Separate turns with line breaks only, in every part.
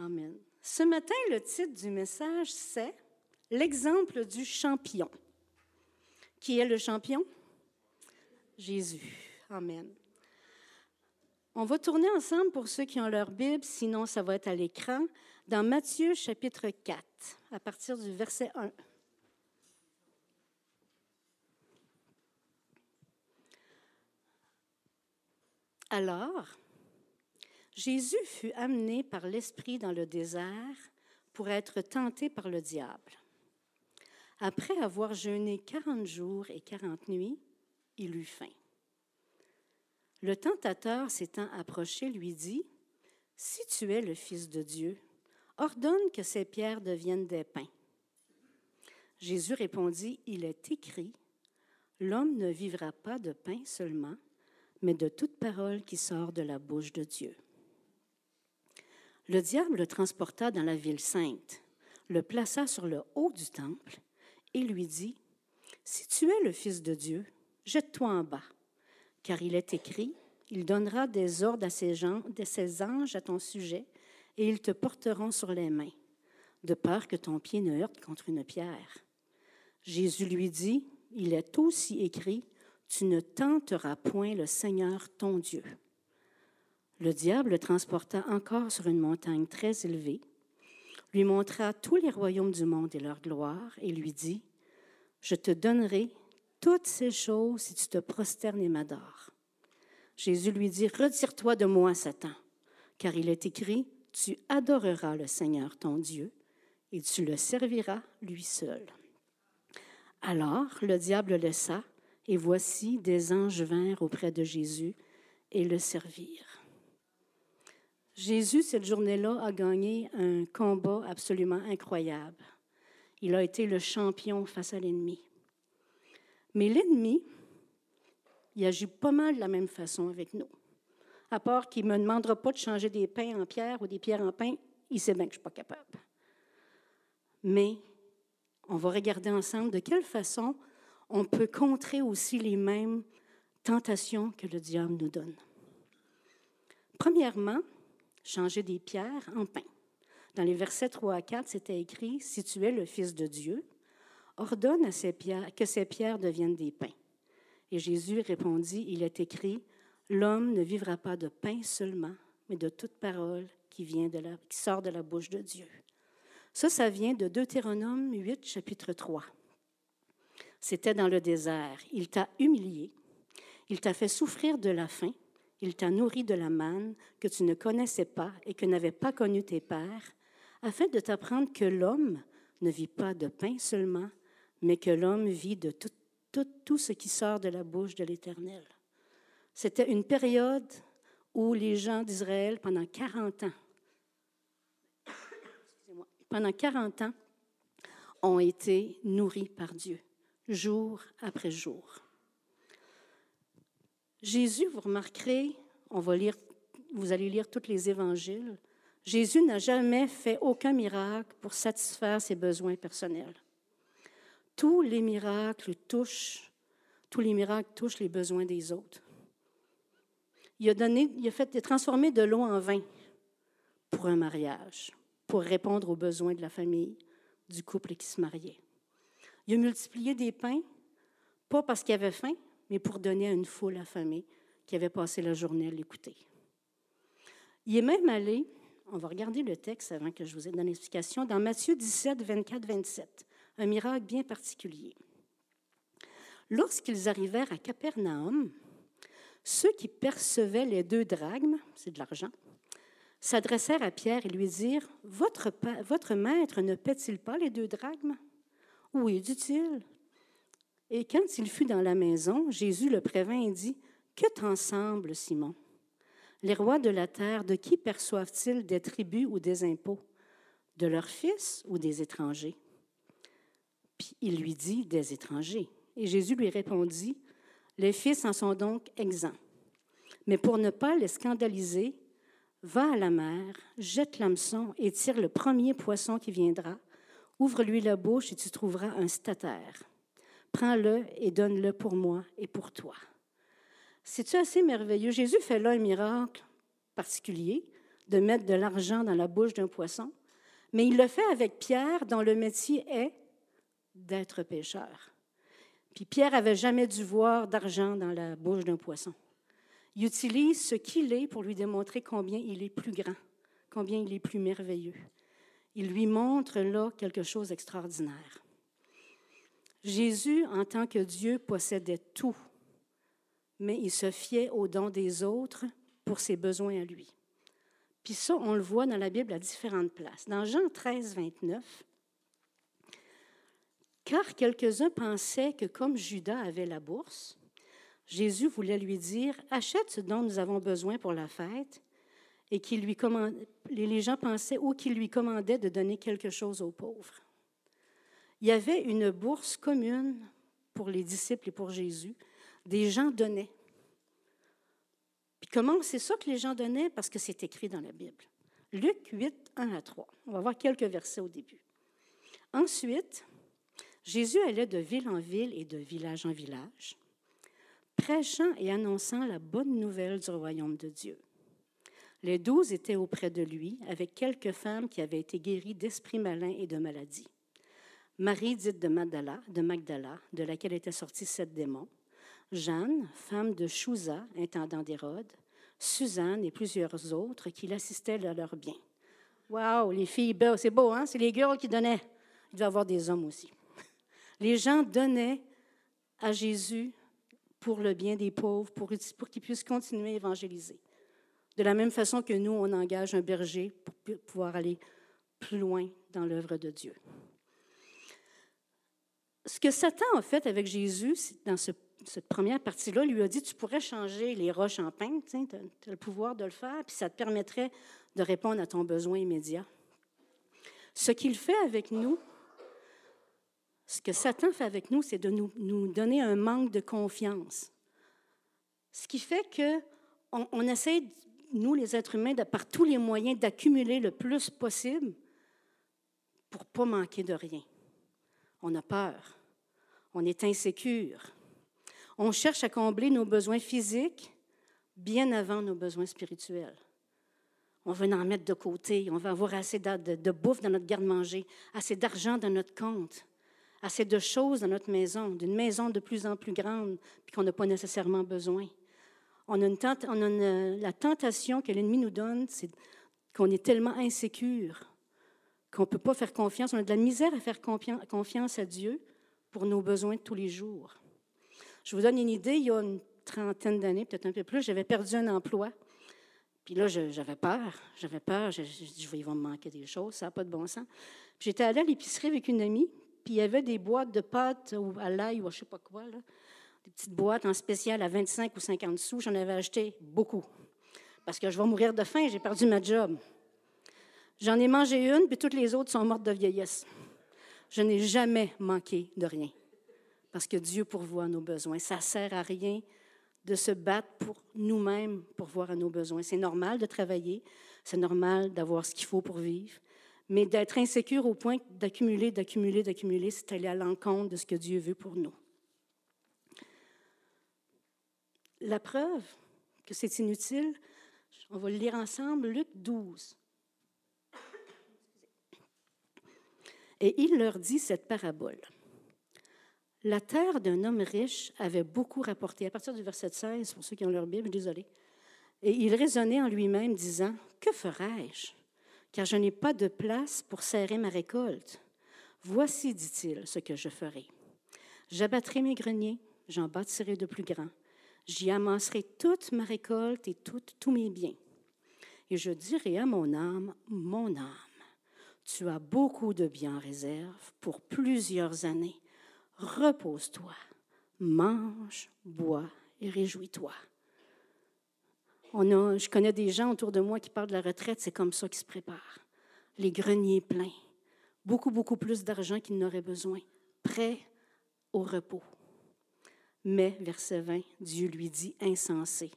Amen. Ce matin, le titre du message, c'est L'exemple du champion. Qui est le champion? Jésus. Amen. On va tourner ensemble pour ceux qui ont leur Bible, sinon ça va être à l'écran, dans Matthieu chapitre 4, à partir du verset 1. Alors, Jésus fut amené par l'Esprit dans le désert pour être tenté par le diable. Après avoir jeûné quarante jours et quarante nuits, il eut faim. Le tentateur s'étant approché lui dit, Si tu es le Fils de Dieu, ordonne que ces pierres deviennent des pains. Jésus répondit, Il est écrit, L'homme ne vivra pas de pain seulement, mais de toute parole qui sort de la bouche de Dieu. Le diable le transporta dans la ville sainte, le plaça sur le haut du temple et lui dit, Si tu es le Fils de Dieu, jette-toi en bas, car il est écrit, il donnera des ordres à ses, gens, de ses anges à ton sujet, et ils te porteront sur les mains, de peur que ton pied ne heurte contre une pierre. Jésus lui dit, Il est aussi écrit, Tu ne tenteras point le Seigneur ton Dieu. Le diable le transporta encore sur une montagne très élevée, lui montra tous les royaumes du monde et leur gloire, et lui dit, Je te donnerai toutes ces choses si tu te prosternes et m'adores. Jésus lui dit, Retire-toi de moi, Satan, car il est écrit, Tu adoreras le Seigneur ton Dieu, et tu le serviras lui seul. Alors le diable le laissa, et voici des anges vinrent auprès de Jésus et le servirent. Jésus, cette journée-là, a gagné un combat absolument incroyable. Il a été le champion face à l'ennemi. Mais l'ennemi, il agit pas mal de la même façon avec nous. À part qu'il ne me demandera pas de changer des pains en pierre ou des pierres en pain, il sait bien que je ne suis pas capable. Mais on va regarder ensemble de quelle façon on peut contrer aussi les mêmes tentations que le diable nous donne. Premièrement, changer des pierres en pain. Dans les versets 3 à 4, c'était écrit, Si tu es le Fils de Dieu, ordonne à ces pierres, que ces pierres deviennent des pains. Et Jésus répondit, Il est écrit, L'homme ne vivra pas de pain seulement, mais de toute parole qui, vient de la, qui sort de la bouche de Dieu. Ça, ça vient de Deutéronome 8, chapitre 3. C'était dans le désert. Il t'a humilié, il t'a fait souffrir de la faim, il t'a nourri de la manne que tu ne connaissais pas et que n'avaient pas connu tes pères, afin de t'apprendre que l'homme ne vit pas de pain seulement, mais que l'homme vit de tout, tout, ce qui sort de la bouche de l'Éternel. C'était une période où les gens d'Israël, pendant 40 ans, pendant 40 ans, ont été nourris par Dieu, jour après jour. Jésus, vous remarquerez, on va lire, vous allez lire tous les évangiles, Jésus n'a jamais fait aucun miracle pour satisfaire ses besoins personnels. Tous les miracles touchent, tous les miracles touchent les besoins des autres. Il a donné, il a fait transformer de l'eau en vin pour un mariage, pour répondre aux besoins de la famille, du couple qui se mariait. Il a multiplié des pains, pas parce qu'il avait faim, mais pour donner à une foule affamée qui avait passé la journée à l'écouter. Il est même allé, on va regarder le texte avant que je vous ai donné l'explication, dans Matthieu 17, 24, 27, un miracle bien particulier. Lorsqu'ils arrivèrent à Capernaum, ceux qui percevaient les deux drachmes, c'est de l'argent, s'adressèrent à Pierre et lui dirent Votre, votre maître ne paie-t-il pas les deux drachmes? Oui, dit-il. Et quand il fut dans la maison, Jésus le prévint et dit Que t'en semble, Simon? Les rois de la terre, de qui perçoivent-ils des tributs ou des impôts? De leurs fils ou des étrangers Puis il lui dit Des étrangers. Et Jésus lui répondit Les fils en sont donc exempts. Mais pour ne pas les scandaliser, Va à la mer, jette l'hameçon et tire le premier poisson qui viendra. Ouvre-lui la bouche et tu trouveras un statère. Prends-le et donne-le pour moi et pour toi. C'est-tu assez merveilleux? Jésus fait là un miracle particulier de mettre de l'argent dans la bouche d'un poisson, mais il le fait avec Pierre, dont le métier est d'être pêcheur. Puis Pierre avait jamais dû voir d'argent dans la bouche d'un poisson. Il utilise ce qu'il est pour lui démontrer combien il est plus grand, combien il est plus merveilleux. Il lui montre là quelque chose d'extraordinaire. Jésus, en tant que Dieu, possédait tout, mais il se fiait aux dons des autres pour ses besoins à lui. Puis ça, on le voit dans la Bible à différentes places. Dans Jean 13, 29, car quelques-uns pensaient que comme Judas avait la bourse, Jésus voulait lui dire, achète ce dont nous avons besoin pour la fête, et qu'il lui les gens pensaient ou qu'il lui commandait de donner quelque chose aux pauvres. Il y avait une bourse commune pour les disciples et pour Jésus. Des gens donnaient. Puis comment c'est ça que les gens donnaient? Parce que c'est écrit dans la Bible. Luc 8, 1 à 3. On va voir quelques versets au début. Ensuite, Jésus allait de ville en ville et de village en village, prêchant et annonçant la bonne nouvelle du royaume de Dieu. Les douze étaient auprès de lui, avec quelques femmes qui avaient été guéries d'esprits malins et de maladies. Marie dite de Magdala, de laquelle étaient sortis sept démons, Jeanne, femme de Chouza, intendant d'Hérode, Suzanne et plusieurs autres qui l'assistaient à leur bien. Waouh, les filles, c'est beau, hein? C'est les girls qui donnaient. Il doit y avoir des hommes aussi. Les gens donnaient à Jésus pour le bien des pauvres, pour, pour qu'ils puissent continuer à évangéliser. De la même façon que nous, on engage un berger pour pouvoir aller plus loin dans l'œuvre de Dieu. Ce que Satan a fait avec Jésus, dans cette première partie-là, lui a dit, tu pourrais changer les roches en pain, tu as le pouvoir de le faire, puis ça te permettrait de répondre à ton besoin immédiat. Ce qu'il fait avec nous, ce que Satan fait avec nous, c'est de nous, donner un manque de confiance. Ce qui fait que on, essaie, nous les êtres humains, de, par tous les moyens, d'accumuler le plus possible pour pas manquer de rien on a peur, on est insécure. On cherche à combler nos besoins physiques bien avant nos besoins spirituels. On veut en mettre de côté, on veut avoir assez de, bouffe dans notre garde-manger, assez d'argent dans notre compte, assez de choses dans notre maison, d'une maison de plus en plus grande, puis qu'on n'a pas nécessairement besoin. On a, une on a la tentation que l'ennemi nous donne, c'est qu'on est tellement insécure qu'on ne peut pas faire confiance. On a de la misère à faire confiance à Dieu pour nos besoins de tous les jours. Je vous donne une idée, il y a une trentaine d'années, peut-être un peu plus, j'avais perdu un emploi. Puis là, j'avais peur. J'avais peur. Je, je, je, il va me manquer des choses, ça n'a pas de bon sens. J'étais allée à l'épicerie avec une amie, puis il y avait des boîtes de pâtes à l'ail ou à je ne sais pas quoi, des petites boîtes en spécial à 25 ou 50 sous. J'en avais acheté beaucoup. Parce que je vais mourir de faim, j'ai perdu ma job. J'en ai mangé une, puis toutes les autres sont mortes de vieillesse. Je n'ai jamais manqué de rien, parce que Dieu pourvoit nos besoins. Ça ne sert à rien de se battre pour nous-mêmes pour voir à nos besoins. C'est normal de travailler, c'est normal d'avoir ce qu'il faut pour vivre, mais d'être insécure au point d'accumuler, d'accumuler, d'accumuler, c'est aller à l'encontre de ce que Dieu veut pour nous. La preuve que c'est inutile, on va le lire ensemble, Luc 12. Et il leur dit cette parabole. La terre d'un homme riche avait beaucoup rapporté. À partir du verset 16, pour ceux qui ont leur Bible, désolé. Et il raisonnait en lui-même, disant Que ferai-je Car je n'ai pas de place pour serrer ma récolte. Voici, dit-il, ce que je ferai. J'abattrai mes greniers, j'en bâtirai de plus grands. J'y amasserai toute ma récolte et tous mes biens. Et je dirai à mon âme, mon âme, tu as beaucoup de biens en réserve pour plusieurs années. Repose-toi, mange, bois et réjouis-toi. On a, je connais des gens autour de moi qui parlent de la retraite, c'est comme ça qu'ils se préparent. Les greniers pleins, beaucoup, beaucoup plus d'argent qu'ils n'auraient besoin, prêts au repos. Mais, verset 20, Dieu lui dit, insensé,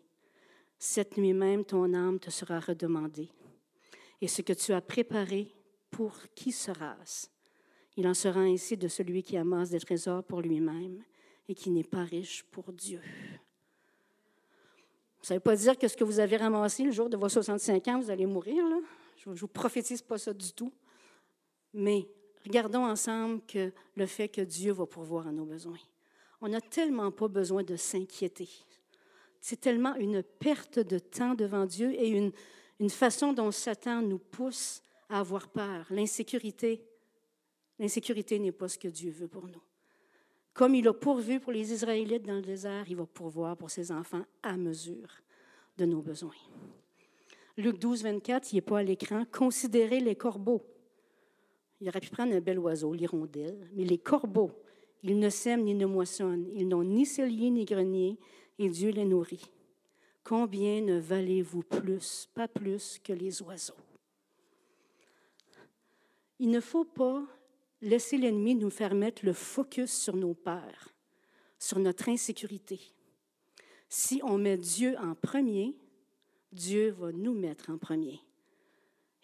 cette nuit même ton âme te sera redemandée, et ce que tu as préparé pour qui sera-ce Il en sera ainsi de celui qui amasse des trésors pour lui-même et qui n'est pas riche pour Dieu. Ça ne veut pas dire que ce que vous avez ramassé le jour de vos 65 ans, vous allez mourir. Je ne vous prophétise pas ça du tout. Mais regardons ensemble que le fait que Dieu va pourvoir à nos besoins. On n'a tellement pas besoin de s'inquiéter. C'est tellement une perte de temps devant Dieu et une, une façon dont Satan nous pousse avoir peur. L'insécurité, l'insécurité n'est pas ce que Dieu veut pour nous. Comme il a pourvu pour les Israélites dans le désert, il va pourvoir pour ses enfants à mesure de nos besoins. Luc 12, 24, il n'est pas à l'écran. Considérez les corbeaux. Il aurait pu prendre un bel oiseau, l'hirondelle, mais les corbeaux, ils ne sèment ni ne moissonnent, ils n'ont ni cellier ni grenier, et Dieu les nourrit. Combien ne valez-vous plus, pas plus que les oiseaux? Il ne faut pas laisser l'ennemi nous faire mettre le focus sur nos peurs, sur notre insécurité. Si on met Dieu en premier, Dieu va nous mettre en premier.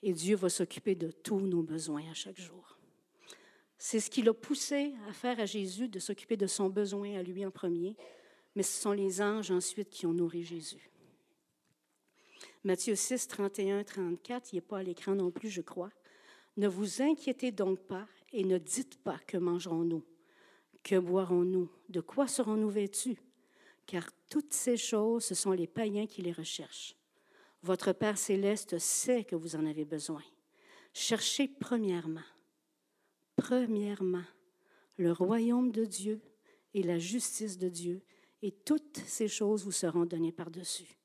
Et Dieu va s'occuper de tous nos besoins à chaque jour. C'est ce qui l'a poussé à faire à Jésus de s'occuper de son besoin à lui en premier, mais ce sont les anges ensuite qui ont nourri Jésus. Matthieu 6, 31, 34, il n'est pas à l'écran non plus, je crois. Ne vous inquiétez donc pas et ne dites pas que mangerons-nous, que boirons-nous, de quoi serons-nous vêtus, car toutes ces choses, ce sont les païens qui les recherchent. Votre Père céleste sait que vous en avez besoin. Cherchez premièrement, premièrement, le royaume de Dieu et la justice de Dieu, et toutes ces choses vous seront données par-dessus.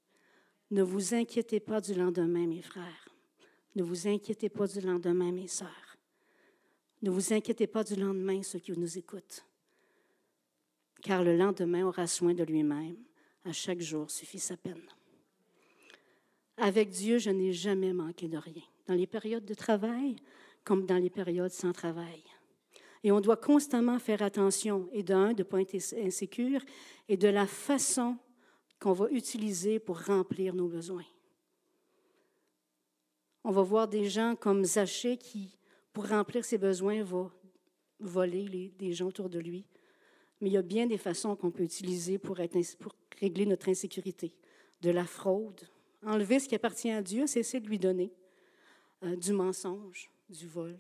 Ne vous inquiétez pas du lendemain, mes frères. Ne vous inquiétez pas du lendemain, mes sœurs. Ne vous inquiétez pas du lendemain, ceux qui nous écoutent. Car le lendemain aura soin de lui-même. À chaque jour suffit sa peine. Avec Dieu, je n'ai jamais manqué de rien, dans les périodes de travail comme dans les périodes sans travail. Et on doit constamment faire attention, et d'un, de ne pas être insécure, et de la façon qu'on va utiliser pour remplir nos besoins. On va voir des gens comme Zachée qui, pour remplir ses besoins, va voler les, des gens autour de lui. Mais il y a bien des façons qu'on peut utiliser pour, régler notre insécurité. De la fraude, enlever ce qui appartient à Dieu, c'est essayer de lui donner. Euh, du mensonge, du vol.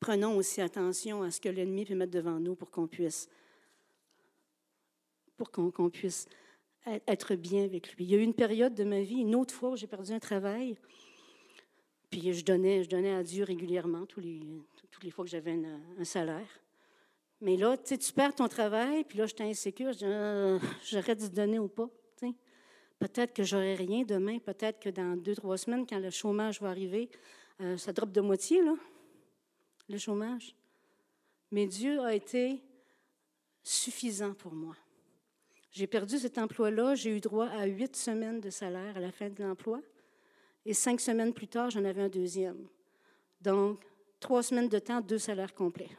Prenons aussi attention à ce que l'ennemi peut mettre devant nous pour qu'on puisse, pour qu'on puisse être bien avec lui. Il y a eu une période de ma vie, une autre fois où j'ai perdu un travail, puis je donnais, je donnais à Dieu régulièrement, tous les, toutes les fois que j'avais un, salaire. Mais là, tu perds ton travail, puis là, j'étais insécure, je dis, euh, j'arrête de donner ou pas. Peut-être que j'aurai rien demain, peut-être que dans deux, trois semaines, quand le chômage va arriver, euh, ça drop de moitié, là, le chômage. Mais Dieu a été suffisant pour moi. J'ai perdu cet emploi-là, j'ai eu droit à huit semaines de salaire à la fin de l'emploi, et cinq semaines plus tard, j'en avais un deuxième. Donc, trois semaines de temps, deux salaires complets.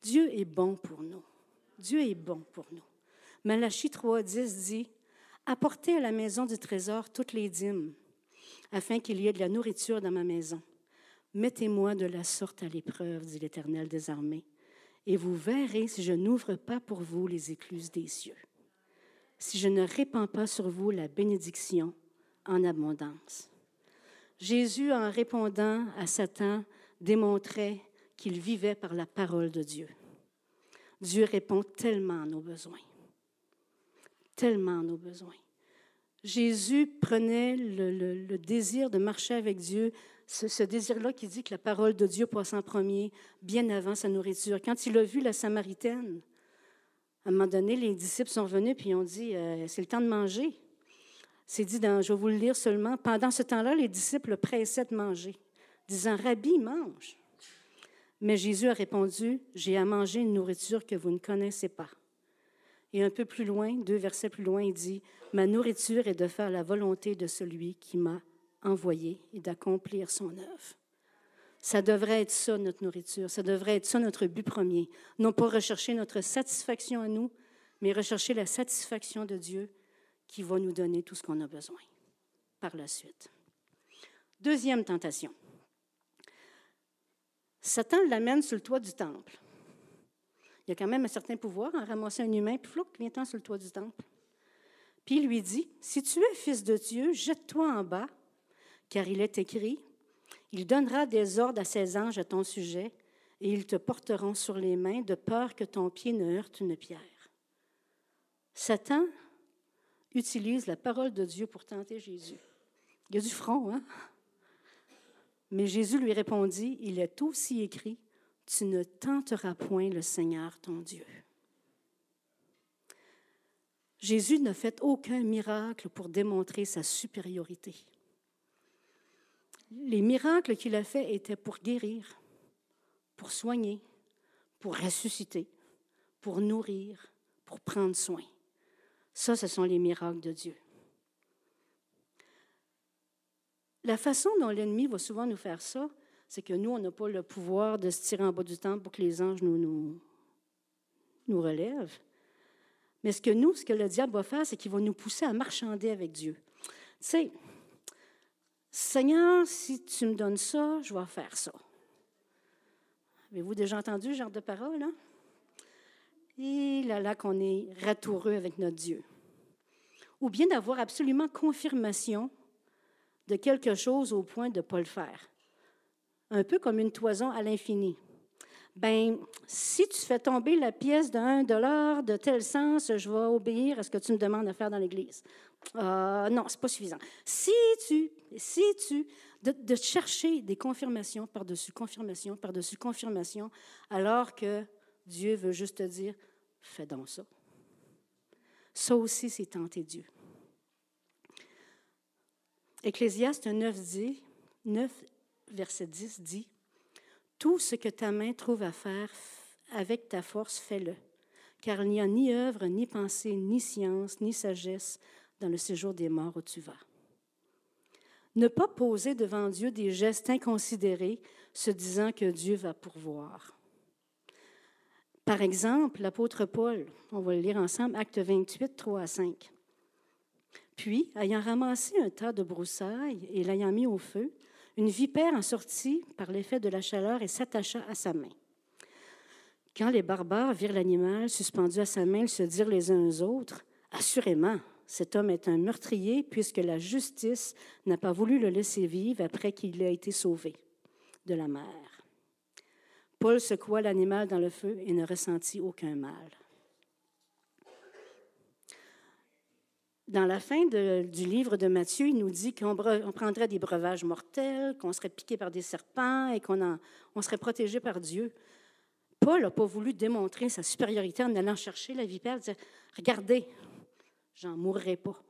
Dieu est bon pour nous. Dieu est bon pour nous. Malachie 3.10 dit, Apportez à la maison du trésor toutes les dîmes, afin qu'il y ait de la nourriture dans ma maison. Mettez-moi de la sorte à l'épreuve, dit l'Éternel des armées et vous verrez si je n'ouvre pas pour vous les écluses des cieux, si je ne répands pas sur vous la bénédiction en abondance. Jésus, en répondant à Satan, démontrait qu'il vivait par la parole de Dieu. Dieu répond tellement à nos besoins, tellement à nos besoins. Jésus prenait le, le désir de marcher avec Dieu ce, désir-là qui dit que la parole de Dieu passe en premier, bien avant sa nourriture. Quand il a vu la Samaritaine, à un moment donné, les disciples sont venus puis ont dit euh, C'est le temps de manger. C'est dit dans, je vais vous le lire seulement. Pendant ce temps-là, les disciples le pressaient de manger, disant Rabbi, mange. Mais Jésus a répondu J'ai à manger une nourriture que vous ne connaissez pas. Et un peu plus loin, deux versets plus loin, il dit Ma nourriture est de faire la volonté de celui qui m'a envoyé et d'accomplir son œuvre. Ça devrait être ça, notre nourriture. Ça devrait être ça, notre but premier. Non pas rechercher notre satisfaction à nous, mais rechercher la satisfaction de Dieu qui va nous donner tout ce qu'on a besoin par la suite. Deuxième tentation. Satan l'amène sur le toit du temple. Il y a quand même un certain pouvoir à ramasser un humain, puis flou, vient-en sur le toit du temple. Puis il lui dit, Si tu es fils de Dieu, jette-toi en bas, car il est écrit, Il donnera des ordres à ses anges à ton sujet, et ils te porteront sur les mains, de peur que ton pied ne heurte une pierre. Satan utilise la parole de Dieu pour tenter Jésus. Il y a du front, hein? Mais Jésus lui répondit, Il est aussi écrit, Tu ne tenteras point le Seigneur ton Dieu. Jésus n'a fait aucun miracle pour démontrer sa supériorité. Les miracles qu'il a faits étaient pour guérir, pour soigner, pour ressusciter, pour nourrir, pour prendre soin. Ça, ce sont les miracles de Dieu. La façon dont l'ennemi va souvent nous faire ça, c'est que nous, on n'a pas le pouvoir de se tirer en bas du temple pour que les anges nous, nous, nous relèvent. Mais ce que nous, ce que le diable va faire, c'est qu'il va nous pousser à marchander avec Dieu. Tu sais, Seigneur, si tu me donnes ça, je vais faire ça. Avez-vous déjà entendu ce genre de parole? Hein? Et là, là qu'on est ratoureux avec notre Dieu. Ou bien d'avoir absolument confirmation de quelque chose au point de ne pas le faire. Un peu comme une toison à l'infini. Ben, si tu fais tomber la pièce d'un dollar de tel sens, je vais obéir à ce que tu me demandes de faire dans l'Église. Euh, non, c'est pas suffisant. Si tu, si tu, de, chercher des confirmations par-dessus confirmation, par-dessus confirmation, alors que Dieu veut juste te dire, fais donc ça. Ça aussi, c'est tenter Dieu. Ecclésiaste 9, dit, 9, verset 10 dit, Tout ce que ta main trouve à faire avec ta force, fais-le, car il n'y a ni œuvre, ni pensée, ni science, ni sagesse dans le séjour des morts où tu vas. Ne pas poser devant Dieu des gestes inconsidérés, se disant que Dieu va pourvoir. Par exemple, l'apôtre Paul, on va le lire ensemble, acte 28, 3 à 5. Puis, ayant ramassé un tas de broussailles et l'ayant mis au feu, une vipère en sortit par l'effet de la chaleur et s'attacha à sa main. Quand les barbares virent l'animal suspendu à sa main, ils se dirent les uns aux autres Assurément, cet homme est un meurtrier, puisque la justice n'a pas voulu le laisser vivre après qu'il ait été sauvé de la mer. Paul secoua l'animal dans le feu et ne ressentit aucun mal. Dans la fin du livre de Matthieu, il nous dit qu'on prendrait des breuvages mortels, qu'on serait piqué par des serpents et qu'on on serait protégé par Dieu. Paul n'a pas voulu démontrer sa supériorité en allant chercher la vipère, dire Regardez, j'en mourrai pas.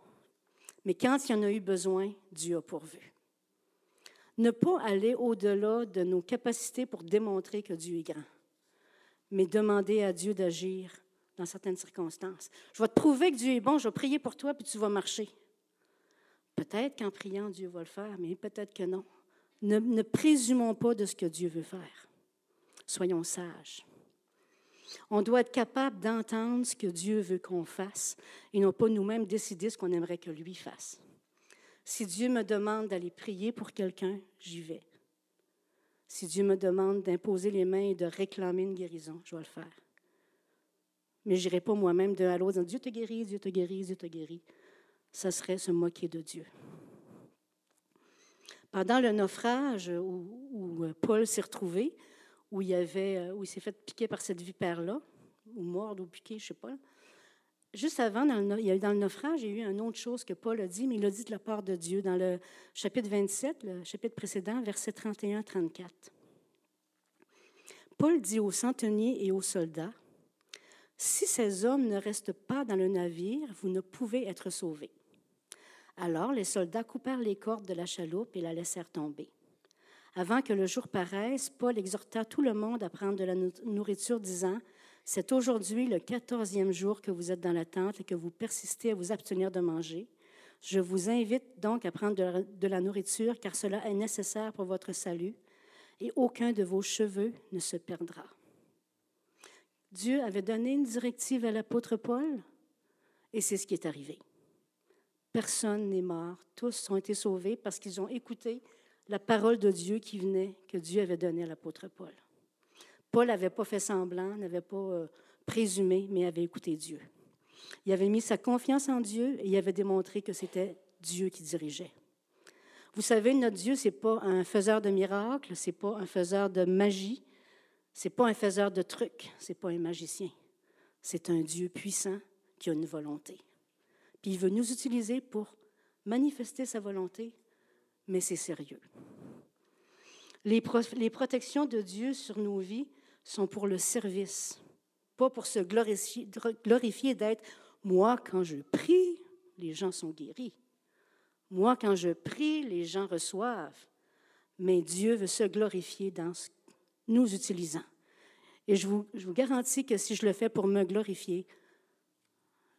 Mais quand il y en a eu besoin, Dieu a pourvu. Ne pas aller au-delà de nos capacités pour démontrer que Dieu est grand, mais demander à Dieu d'agir dans certaines circonstances. Je vais te prouver que Dieu est bon, je vais prier pour toi, puis tu vas marcher. Peut-être qu'en priant, Dieu va le faire, mais peut-être que non. Ne, ne, présumons pas de ce que Dieu veut faire. Soyons sages. On doit être capable d'entendre ce que Dieu veut qu'on fasse et non pas nous-mêmes décider ce qu'on aimerait que lui fasse. Si Dieu me demande d'aller prier pour quelqu'un, j'y vais. Si Dieu me demande d'imposer les mains et de réclamer une guérison, je vais le faire mais je n'irai pas moi-même d'un à l'autre en disant Dieu te guérit, Dieu te guérit, Dieu te guérit. Ça serait se moquer de Dieu. Pendant le naufrage où, Paul s'est retrouvé, il, euh, où il s'est fait piquer par cette vipère-là, ou mordre ou piquer, je ne sais pas, juste avant, dans le, dans le naufrage, il y a eu une autre chose que Paul a dit, mais il a dit de la part de Dieu dans le chapitre 27, le chapitre précédent, versets 31-34. Paul dit aux centeniers et aux soldats, si ces hommes ne restent pas dans le navire, vous ne pouvez être sauvés. Alors les soldats coupèrent les cordes de la chaloupe et la laissèrent tomber. Avant que le jour paraisse, Paul exhorta tout le monde à prendre de la nourriture, disant, C'est aujourd'hui le quatorzième jour que vous êtes dans la tente et que vous persistez à vous abstenir de manger. Je vous invite donc à prendre de la nourriture, car cela est nécessaire pour votre salut, et aucun de vos cheveux ne se perdra. Dieu avait donné une directive à l'apôtre Paul et c'est ce qui est arrivé. Personne n'est mort, tous ont été sauvés parce qu'ils ont écouté la parole de Dieu qui venait, que Dieu avait donnée à l'apôtre Paul. Paul n'avait pas fait semblant, n'avait pas euh, présumé, mais avait écouté Dieu. Il avait mis sa confiance en Dieu et il avait démontré que c'était Dieu qui dirigeait. Vous savez, notre Dieu, ce n'est pas un faiseur de miracles, ce n'est pas un faiseur de magie, ce n'est pas un faiseur de trucs, ce n'est pas un magicien. C'est un Dieu puissant qui a une volonté. Puis il veut nous utiliser pour manifester sa volonté, mais c'est sérieux. Les, protections de Dieu sur nos vies sont pour le service, pas pour se glorifier, d'être moi quand je prie, les gens sont guéris. Moi, quand je prie, les gens reçoivent. Mais Dieu veut se glorifier dans nous utilisant. Et je vous, je vous garantis que si je le fais pour me glorifier,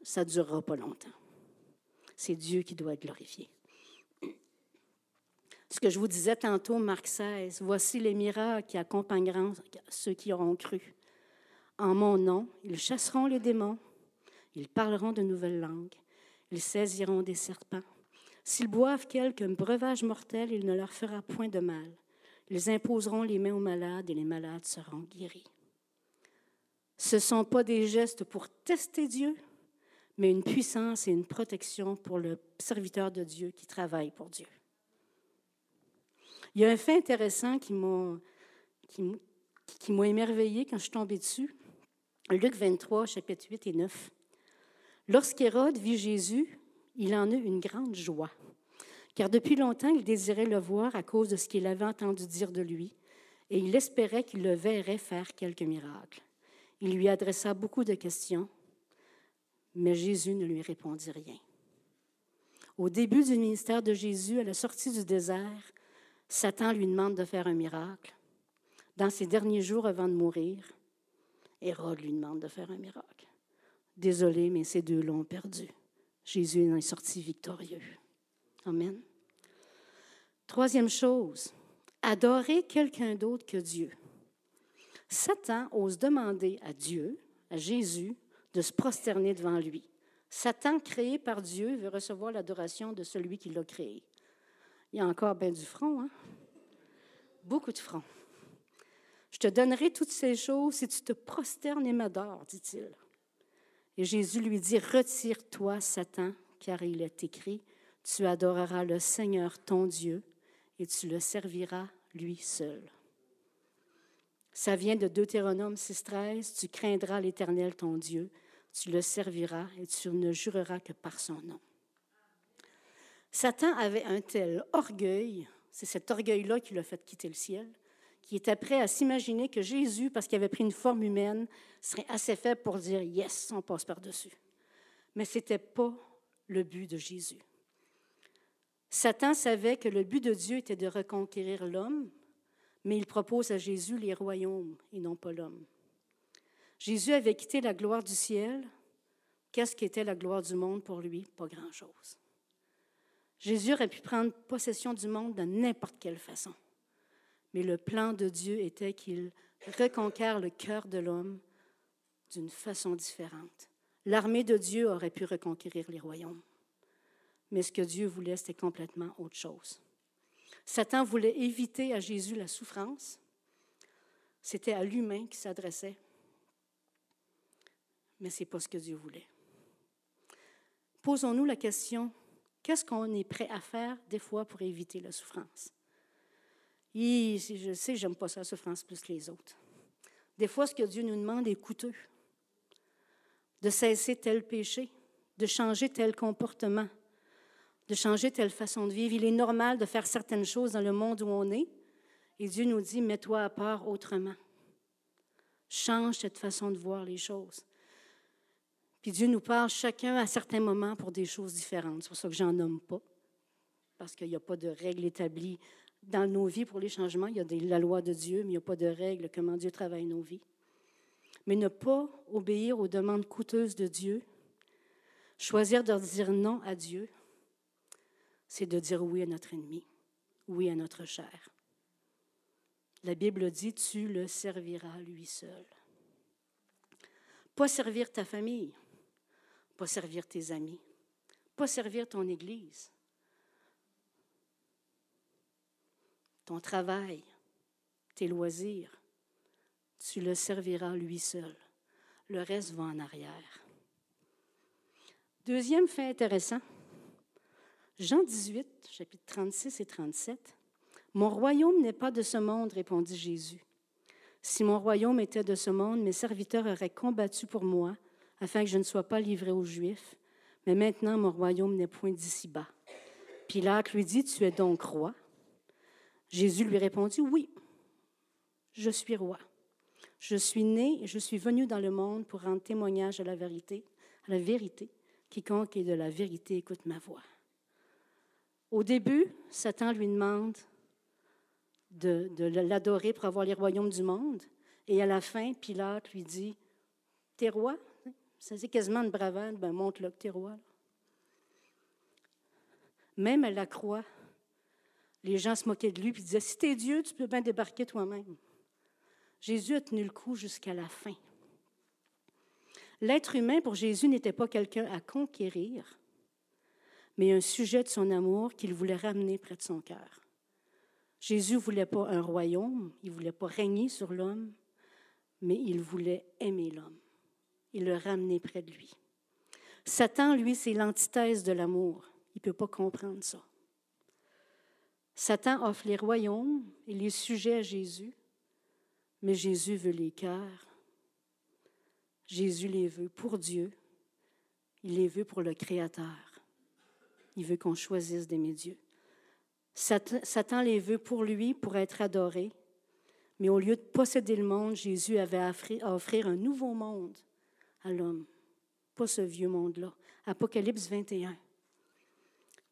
ça ne durera pas longtemps. C'est Dieu qui doit être glorifié. Ce que je vous disais tantôt, Marc 16, voici les miracles qui accompagneront ceux qui auront cru. En mon nom, ils chasseront les démons, ils parleront de nouvelles langues, ils saisiront des serpents. S'ils boivent quelque breuvage mortel, il ne leur fera point de mal. Ils imposeront les mains aux malades et les malades seront guéris. Ce ne sont pas des gestes pour tester Dieu, mais une puissance et une protection pour le serviteur de Dieu qui travaille pour Dieu. Il y a un fait intéressant qui m'a, qui, émerveillé quand je suis tombée dessus. Luc 23, chapitre 8 et 9. Lorsqu'Hérode vit Jésus, il en eut une grande joie, car depuis longtemps il désirait le voir à cause de ce qu'il avait entendu dire de lui, et il espérait qu'il le verrait faire quelques miracles. Il lui adressa beaucoup de questions, mais Jésus ne lui répondit rien. Au début du ministère de Jésus, à la sortie du désert, Satan lui demande de faire un miracle. Dans ses derniers jours avant de mourir, Hérode lui demande de faire un miracle. Désolé, mais ces deux l'ont perdu. Jésus en est sorti victorieux. Amen. Troisième chose, adorer quelqu'un d'autre que Dieu. Satan ose demander à Dieu, à Jésus, de se prosterner devant lui. Satan, créé par Dieu, veut recevoir l'adoration de celui qui l'a créé. Il y a encore bien du front, hein? Beaucoup de front. Je te donnerai toutes ces choses si tu te prosternes et m'adores, dit-il. Et Jésus lui dit, Retire-toi, Satan, car il est écrit, Tu adoreras le Seigneur ton Dieu et tu le serviras lui seul. Ça vient de Deutéronome 6.13, Tu craindras l'Éternel ton Dieu, tu le serviras et tu ne jureras que par son nom. Satan avait un tel orgueil, c'est cet orgueil-là qui l'a fait quitter le ciel, qui était prêt à s'imaginer que Jésus, parce qu'il avait pris une forme humaine, serait assez faible pour dire Yes, on passe par-dessus. Mais ce n'était pas le but de Jésus. Satan savait que le but de Dieu était de reconquérir l'homme, mais il propose à Jésus les royaumes et non pas l'homme. Jésus avait quitté la gloire du ciel. Qu'est-ce qui était la gloire du monde pour lui? Pas grand-chose. Jésus aurait pu prendre possession du monde de n'importe quelle façon. Mais le plan de Dieu était qu'il reconquiert le cœur de l'homme d'une façon différente. L'armée de Dieu aurait pu reconquérir les royaumes. Mais ce que Dieu voulait, c'était complètement autre chose. Satan voulait éviter à Jésus la souffrance. C'était à l'humain qui s'adressait. Mais ce n'est pas ce que Dieu voulait. Posons-nous la question, qu'est-ce qu'on est prêt à faire des fois pour éviter la souffrance? je sais, j'aime pas sa souffrance plus que les autres. Des fois, ce que Dieu nous demande est coûteux. De cesser tel péché, de changer tel comportement, de changer telle façon de vivre. Il est normal de faire certaines choses dans le monde où on est. Et Dieu nous dit, mets-toi à part autrement. Change cette façon de voir les choses. Dieu nous parle chacun à certains moments pour des choses différentes. C'est pour ça que j'en nomme pas, parce qu'il n'y a pas de règle établie dans nos vies pour les changements. Il y a la loi de Dieu, mais il n'y a pas de règle comment Dieu travaille nos vies. Mais ne pas obéir aux demandes coûteuses de Dieu, choisir de dire non à Dieu, c'est de dire oui à notre ennemi, oui à notre chair. La Bible dit, tu le serviras lui seul. Pas servir ta famille, pas servir tes amis, pas servir ton Église, ton travail, tes loisirs, tu le serviras lui seul. Le reste va en arrière. Deuxième fait intéressant. Jean 18, chapitre 36 et 37. Mon royaume n'est pas de ce monde, répondit Jésus. Si mon royaume était de ce monde, mes serviteurs auraient combattu pour moi, afin que je ne sois pas livré aux Juifs. Mais maintenant, mon royaume n'est point d'ici-bas. Pilate lui dit, Tu es donc roi Jésus lui répondit, Oui, je suis roi. Je suis né et je suis venu dans le monde pour rendre témoignage à la vérité, à la vérité. Quiconque est de la vérité écoute ma voix. Au début, Satan lui demande de, l'adorer pour avoir les royaumes du monde. Et à la fin, Pilate lui dit T'es roi? Ça c'est quasiment une bravade. Ben, montre-le que t'es roi. Même à la croix, les gens se moquaient de lui et disaient Si t'es Dieu, tu peux bien débarquer toi-même. Jésus a tenu le coup jusqu'à la fin. L'être humain pour Jésus n'était pas quelqu'un à conquérir, mais un sujet de son amour qu'il voulait ramener près de son cœur. Jésus ne voulait pas un royaume, il ne voulait pas régner sur l'homme, mais il voulait aimer l'homme et le ramener près de lui. Satan, lui, c'est l'antithèse de l'amour. Il ne peut pas comprendre ça. Satan offre les royaumes et les sujets à Jésus, mais Jésus veut les cœurs. Jésus les veut pour Dieu. Il les veut pour le Créateur. Il veut qu'on choisisse d'aimer Dieu. Satan les veut pour lui, pour être adoré. Mais au lieu de posséder le monde, Jésus avait à offrir un nouveau monde l'homme, pas ce vieux monde-là. Apocalypse 21.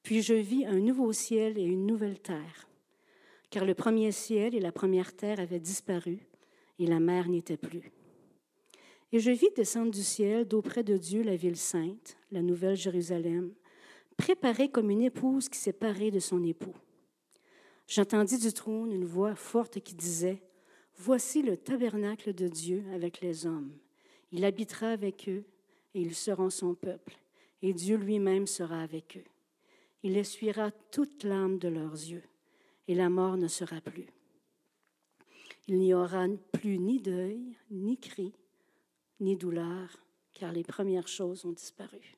Puis je vis un nouveau ciel et une nouvelle terre, car le premier ciel et la première terre avaient disparu, et la mer n'était plus. Et je vis descendre du ciel d'auprès de Dieu la ville sainte, la nouvelle Jérusalem, préparée comme une épouse qui s'est parée de son époux. J'entendis du trône une voix forte qui disait, Voici le tabernacle de Dieu avec les hommes. Il habitera avec eux et ils seront son peuple, et Dieu lui-même sera avec eux. Il essuiera toute l'âme de leurs yeux, et la mort ne sera plus. Il n'y aura plus ni deuil, ni cri, ni douleur, car les premières choses ont disparu.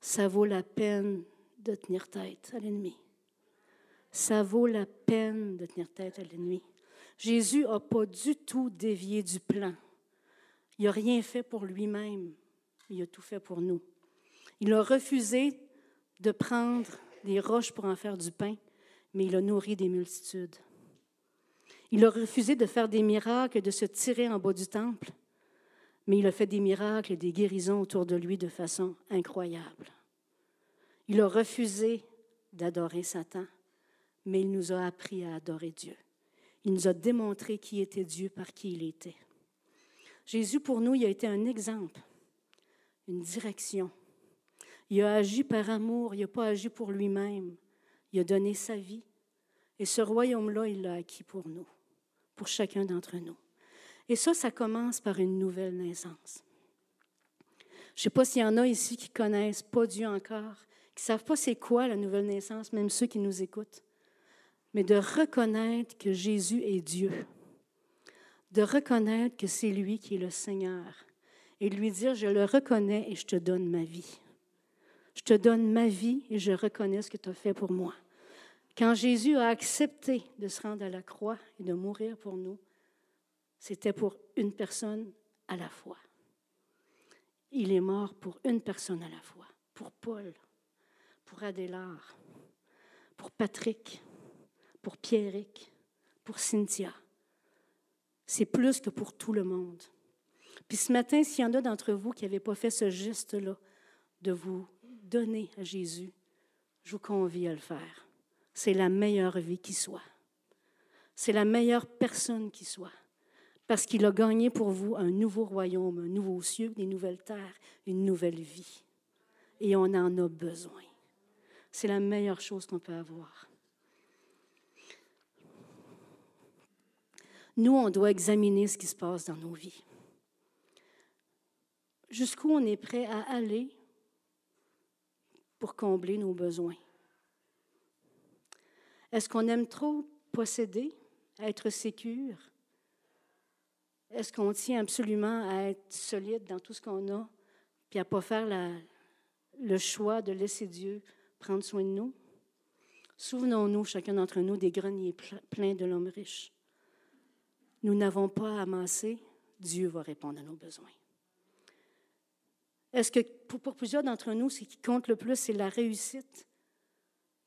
Ça vaut la peine de tenir tête à l'ennemi ça vaut la peine de tenir tête à l'ennemi. Jésus n'a pas du tout dévié du plan. Il n'a rien fait pour lui-même. Il a tout fait pour nous. Il a refusé de prendre des roches pour en faire du pain, mais il a nourri des multitudes. Il a refusé de faire des miracles, de se tirer en bas du temple, mais il a fait des miracles et des guérisons autour de lui de façon incroyable. Il a refusé d'adorer Satan, mais il nous a appris à adorer Dieu. Il nous a démontré qui était Dieu par qui il était. Jésus, pour nous, il a été un exemple, une direction. Il a agi par amour, il n'a pas agi pour lui-même. Il a donné sa vie. Et ce royaume-là, il l'a acquis pour nous, pour chacun d'entre nous. Et ça, ça commence par une nouvelle naissance. Je ne sais pas s'il y en a ici qui connaissent pas Dieu encore, qui ne savent pas c'est quoi la nouvelle naissance, même ceux qui nous écoutent mais de reconnaître que Jésus est Dieu, de reconnaître que c'est lui qui est le Seigneur et de lui dire, je le reconnais et je te donne ma vie. Je te donne ma vie et je reconnais ce que tu as fait pour moi. Quand Jésus a accepté de se rendre à la croix et de mourir pour nous, c'était pour une personne à la fois. Il est mort pour une personne à la fois, pour Paul, pour Adélard, pour Patrick, pour Pierrick, pour Cynthia. C'est plus que pour tout le monde. Puis ce matin, s'il y en a d'entre vous qui n'avaient pas fait ce geste-là, de vous donner à Jésus, je vous convie à le faire. C'est la meilleure vie qui soit. C'est la meilleure personne qui soit. Parce qu'il a gagné pour vous un nouveau royaume, un nouveau ciel, des nouvelles terres, une nouvelle vie. Et on en a besoin. C'est la meilleure chose qu'on peut avoir. Nous, on doit examiner ce qui se passe dans nos vies. Jusqu'où on est prêt à aller pour combler nos besoins? Est-ce qu'on aime trop posséder, être sécure? Est-ce qu'on tient absolument à être solide dans tout ce qu'on a puis à ne pas faire le choix de laisser Dieu prendre soin de nous? Souvenons-nous, chacun d'entre nous, des greniers pleins de l'homme riche. Nous n'avons pas à amasser, Dieu va répondre à nos besoins. Est-ce que pour, pour plusieurs d'entre nous, ce qui compte le plus, c'est la réussite,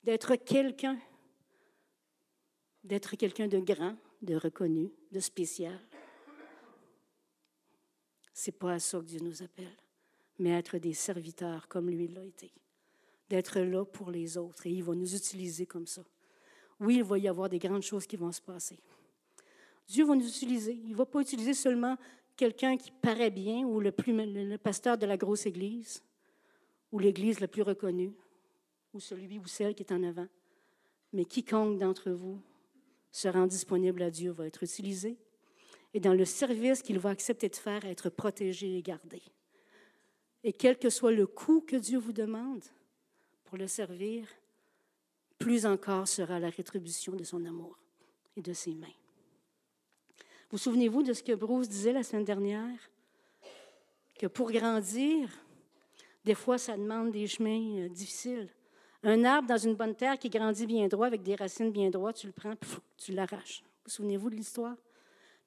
d'être quelqu'un, d'être quelqu'un de grand, de reconnu, de spécial? C'est pas à ça que Dieu nous appelle, mais être des serviteurs comme lui l'a été. D'être là pour les autres et il va nous utiliser comme ça. Oui, il va y avoir des grandes choses qui vont se passer. Dieu va nous utiliser. Il ne va pas utiliser seulement quelqu'un qui paraît bien ou le, pasteur de la grosse église ou l'église la plus reconnue ou celui ou celle qui est en avant. Mais quiconque d'entre vous se rend disponible à Dieu va être utilisé et dans le service qu'il va accepter de faire, être protégé et gardé. Et quel que soit le coût que Dieu vous demande pour le servir, plus encore sera la rétribution de son amour et de ses mains. Vous souvenez-vous de ce que Bruce disait la semaine dernière? Que pour grandir, des fois, ça demande des chemins euh, difficiles. Un arbre dans une bonne terre qui grandit bien droit avec des racines bien droites, tu le prends, tu l'arraches. Vous souvenez-vous de l'histoire?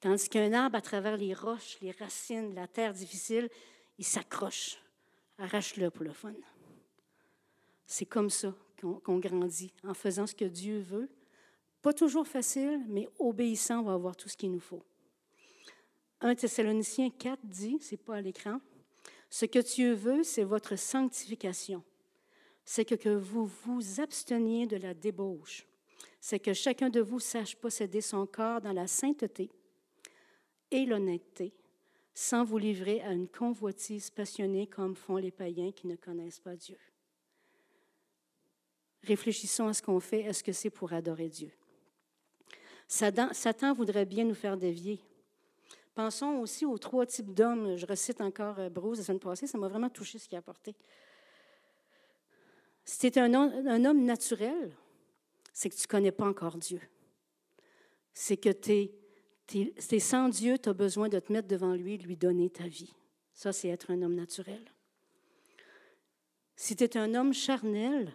Tandis qu'un arbre, à travers les roches, les racines, la terre difficile, il s'accroche. Arrache-le pour le fun. C'est comme ça qu'on grandit, en faisant ce que Dieu veut. Pas toujours facile, mais obéissant, on va avoir tout ce qu'il nous faut. 1 Thessaloniciens 4 dit, c'est pas à l'écran, ce que Dieu veut, c'est votre sanctification. C'est que, que vous vous absteniez de la débauche. C'est que chacun de vous sache posséder son corps dans la sainteté et l'honnêteté, sans vous livrer à une convoitise passionnée comme font les païens qui ne connaissent pas Dieu. Réfléchissons à ce qu'on fait. Est-ce que c'est pour adorer Dieu? Satan, Satan, voudrait bien nous faire dévier. Pensons aussi aux trois types d'hommes. Je recite encore euh, Bruce la semaine passée, ça m'a vraiment touché ce qu'il a apporté. Si tu es un, homme naturel, c'est que tu ne connais pas encore Dieu. C'est que tu es sans Dieu, tu as besoin de te mettre devant lui et de lui donner ta vie. Ça, c'est être un homme naturel. Si tu es un homme charnel,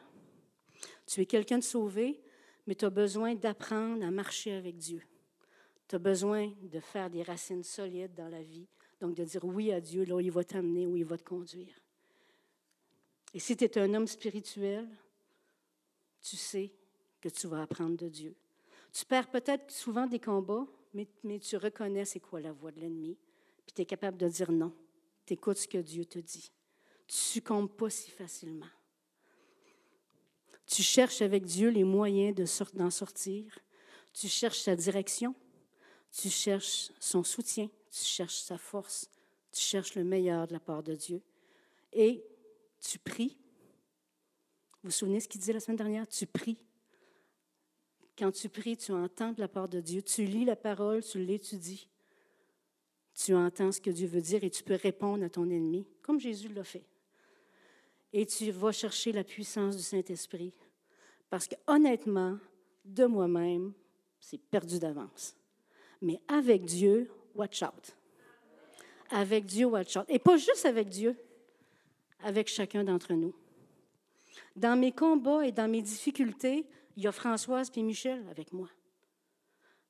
tu es quelqu'un de sauvé, mais tu as besoin d'apprendre à marcher avec Dieu. Tu as besoin de faire des racines solides dans la vie, donc de dire oui à Dieu, là où il va t'amener, où il va te conduire. Et si tu es un homme spirituel, tu sais que tu vas apprendre de Dieu. Tu perds peut-être souvent des combats, mais, tu reconnais c'est quoi la voix de l'ennemi, puis tu es capable de dire non. Tu écoutes ce que Dieu te dit. Tu succombes pas si facilement. Tu cherches avec Dieu les moyens d'en sortir. Tu cherches sa direction. Tu cherches son soutien. Tu cherches sa force. Tu cherches le meilleur de la part de Dieu. Et tu pries. Vous vous souvenez ce qu'il disait la semaine dernière? Tu pries quand tu pries, tu entends de la part de Dieu. Tu lis la parole, tu l'étudies. Tu entends ce que Dieu veut dire et tu peux répondre à ton ennemi, comme Jésus l'a fait. Et tu vas chercher la puissance du Saint-Esprit. Parce que honnêtement, de moi-même, c'est perdu d'avance. Mais avec Dieu, watch out. Avec Dieu, watch out. Et pas juste avec Dieu, avec chacun d'entre nous. Dans mes combats et dans mes difficultés, il y a Françoise et Michel avec moi.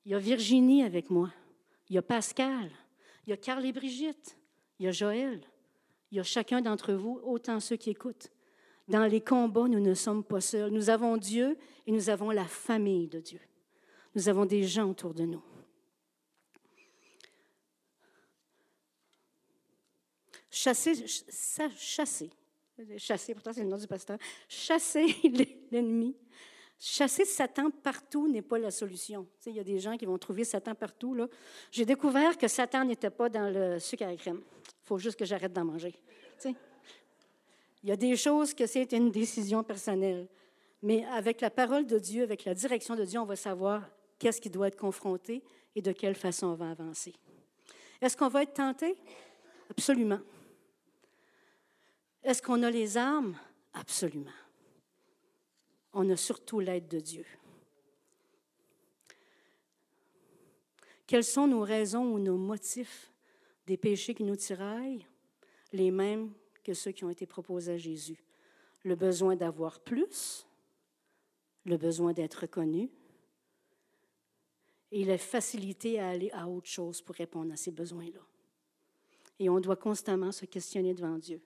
Il y a Virginie avec moi. Il y a Pascal. Il y a Carl et Brigitte. Il y a Joël. Il y a chacun d'entre vous, autant ceux qui écoutent. Dans les combats, nous ne sommes pas seuls. Nous avons Dieu et nous avons la famille de Dieu. Nous avons des gens autour de nous. Chasser, chasser, chasser, pourtant c'est le nom du pasteur, chasser l'ennemi Chasser Satan partout n'est pas la solution. Il y a des gens qui vont trouver Satan partout. J'ai découvert que Satan n'était pas dans le sucre à la crème. Il faut juste que j'arrête d'en manger. Il y a des choses que c'est une décision personnelle. Mais avec la parole de Dieu, avec la direction de Dieu, on va savoir qu'est-ce qui doit être confronté et de quelle façon on va avancer. Est-ce qu'on va être tenté? Absolument. Est-ce qu'on a les armes? Absolument on a surtout l'aide de Dieu. Quelles sont nos raisons ou nos motifs des péchés qui nous tiraillent? Les mêmes que ceux qui ont été proposés à Jésus. Le besoin d'avoir plus, le besoin d'être reconnu et la facilité à aller à autre chose pour répondre à ces besoins-là. Et on doit constamment se questionner devant Dieu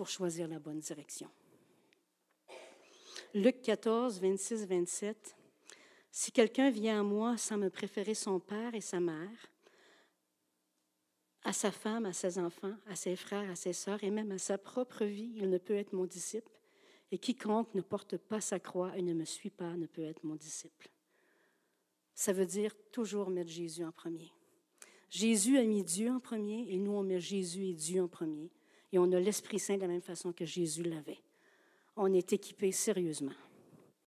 pour choisir la bonne direction. Luc 14, 26, 27. Si quelqu'un vient à moi sans me préférer son père et sa mère, à sa femme, à ses enfants, à ses frères, à ses sœurs et même à sa propre vie, il ne peut être mon disciple. Et quiconque ne porte pas sa croix et ne me suit pas ne peut être mon disciple. Ça veut dire toujours mettre Jésus en premier. Jésus a mis Dieu en premier et nous, on met Jésus et Dieu en premier. Et on a l'Esprit Saint de la même façon que Jésus l'avait. On est équipé sérieusement.